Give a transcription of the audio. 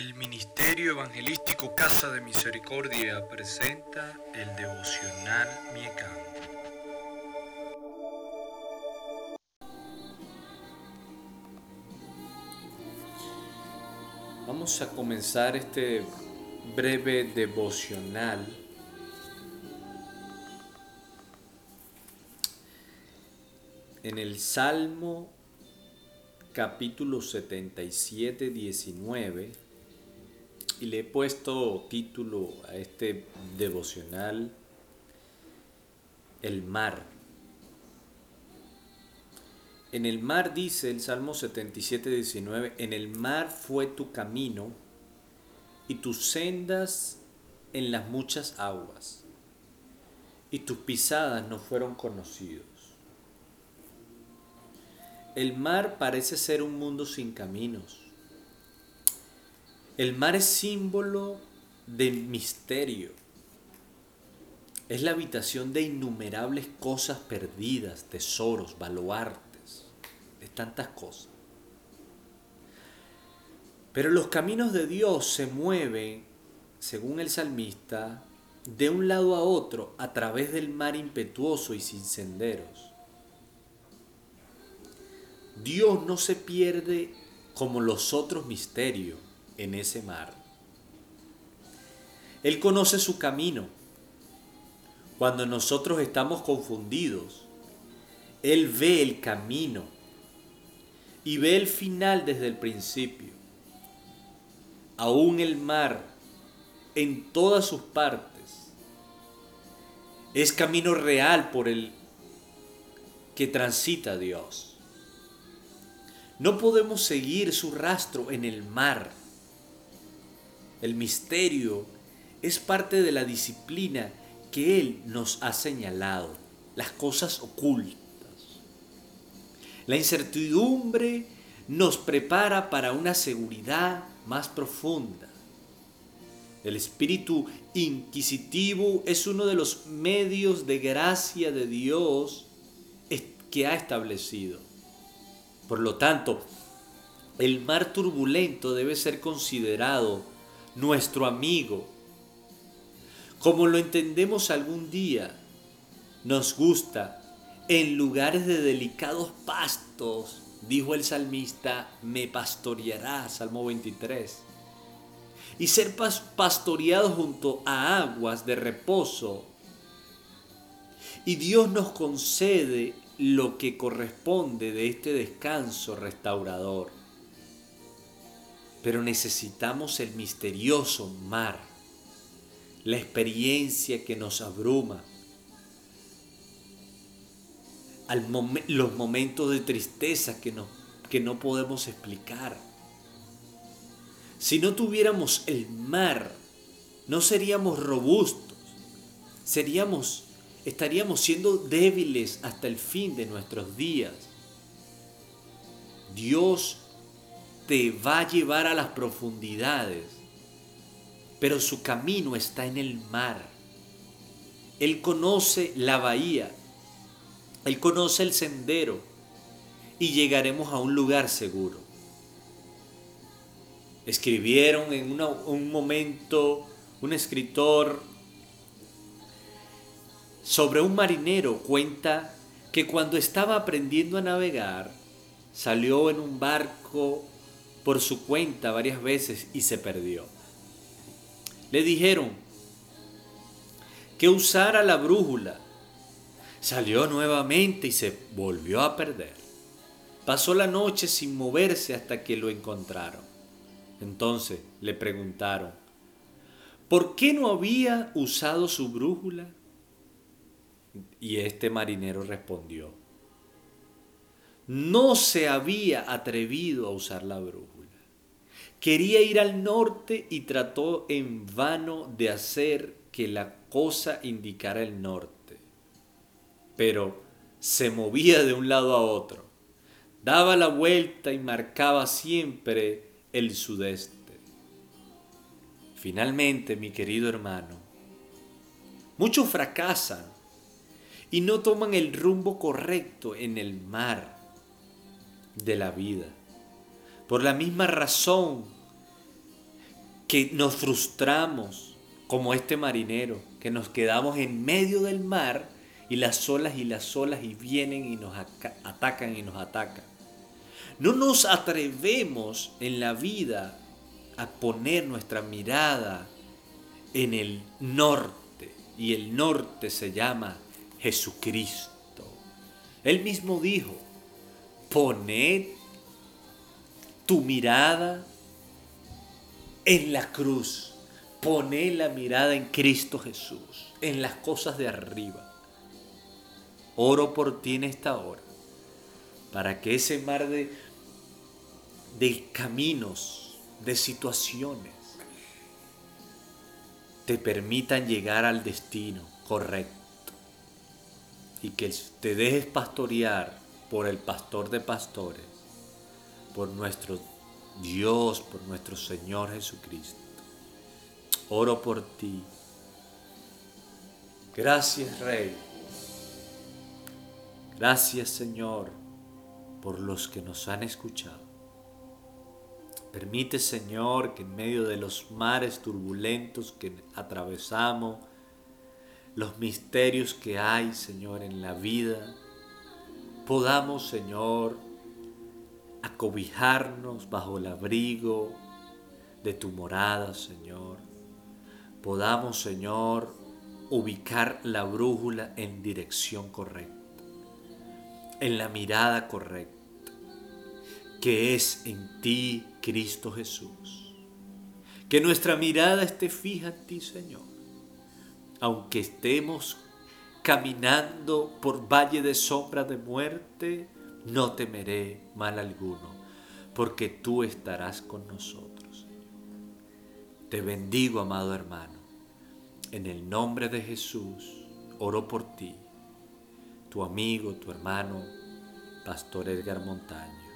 El Ministerio Evangelístico Casa de Misericordia presenta el devocional Miecam. Vamos a comenzar este breve devocional en el Salmo capítulo 77, 19 y le he puesto título a este devocional El mar. En el mar dice el Salmo 77, 19, en el mar fue tu camino y tus sendas en las muchas aguas, y tus pisadas no fueron conocidos. El mar parece ser un mundo sin caminos. El mar es símbolo de misterio. Es la habitación de innumerables cosas perdidas, tesoros, baluartes, de tantas cosas. Pero los caminos de Dios se mueven, según el salmista, de un lado a otro a través del mar impetuoso y sin senderos. Dios no se pierde como los otros misterios en ese mar. Él conoce su camino. Cuando nosotros estamos confundidos, Él ve el camino y ve el final desde el principio. Aún el mar, en todas sus partes, es camino real por el que transita Dios. No podemos seguir su rastro en el mar. El misterio es parte de la disciplina que Él nos ha señalado, las cosas ocultas. La incertidumbre nos prepara para una seguridad más profunda. El espíritu inquisitivo es uno de los medios de gracia de Dios que ha establecido. Por lo tanto, el mar turbulento debe ser considerado nuestro amigo. Como lo entendemos algún día, nos gusta en lugares de delicados pastos, dijo el salmista, me pastoreará, Salmo 23. Y ser pastoreado junto a aguas de reposo. Y Dios nos concede lo que corresponde de este descanso restaurador. Pero necesitamos el misterioso mar, la experiencia que nos abruma, los momentos de tristeza que no, que no podemos explicar. Si no tuviéramos el mar, no seríamos robustos, seríamos estaríamos siendo débiles hasta el fin de nuestros días. Dios te va a llevar a las profundidades, pero su camino está en el mar. Él conoce la bahía, Él conoce el sendero y llegaremos a un lugar seguro. Escribieron en un momento un escritor sobre un marinero cuenta que cuando estaba aprendiendo a navegar, salió en un barco por su cuenta varias veces y se perdió. Le dijeron que usara la brújula. Salió nuevamente y se volvió a perder. Pasó la noche sin moverse hasta que lo encontraron. Entonces le preguntaron, ¿por qué no había usado su brújula? Y este marinero respondió, no se había atrevido a usar la brújula. Quería ir al norte y trató en vano de hacer que la cosa indicara el norte. Pero se movía de un lado a otro, daba la vuelta y marcaba siempre el sudeste. Finalmente, mi querido hermano, muchos fracasan y no toman el rumbo correcto en el mar de la vida. Por la misma razón que nos frustramos como este marinero, que nos quedamos en medio del mar y las olas y las olas y vienen y nos atacan y nos atacan. No nos atrevemos en la vida a poner nuestra mirada en el norte y el norte se llama Jesucristo. Él mismo dijo, poned tu mirada en la cruz, poned la mirada en Cristo Jesús, en las cosas de arriba. Oro por ti en esta hora, para que ese mar de, de caminos, de situaciones, te permitan llegar al destino correcto y que te dejes pastorear por el pastor de pastores, por nuestro Dios, por nuestro Señor Jesucristo. Oro por ti. Gracias Rey. Gracias Señor por los que nos han escuchado. Permite Señor que en medio de los mares turbulentos que atravesamos, los misterios que hay, Señor, en la vida, podamos, Señor, acobijarnos bajo el abrigo de tu morada, Señor. Podamos, Señor, ubicar la brújula en dirección correcta, en la mirada correcta, que es en ti, Cristo Jesús. Que nuestra mirada esté fija en ti, Señor aunque estemos caminando por valle de sombra de muerte, no temeré mal alguno, porque tú estarás con nosotros. Te bendigo, amado hermano. En el nombre de Jesús, oro por ti, tu amigo, tu hermano, Pastor Edgar Montaño.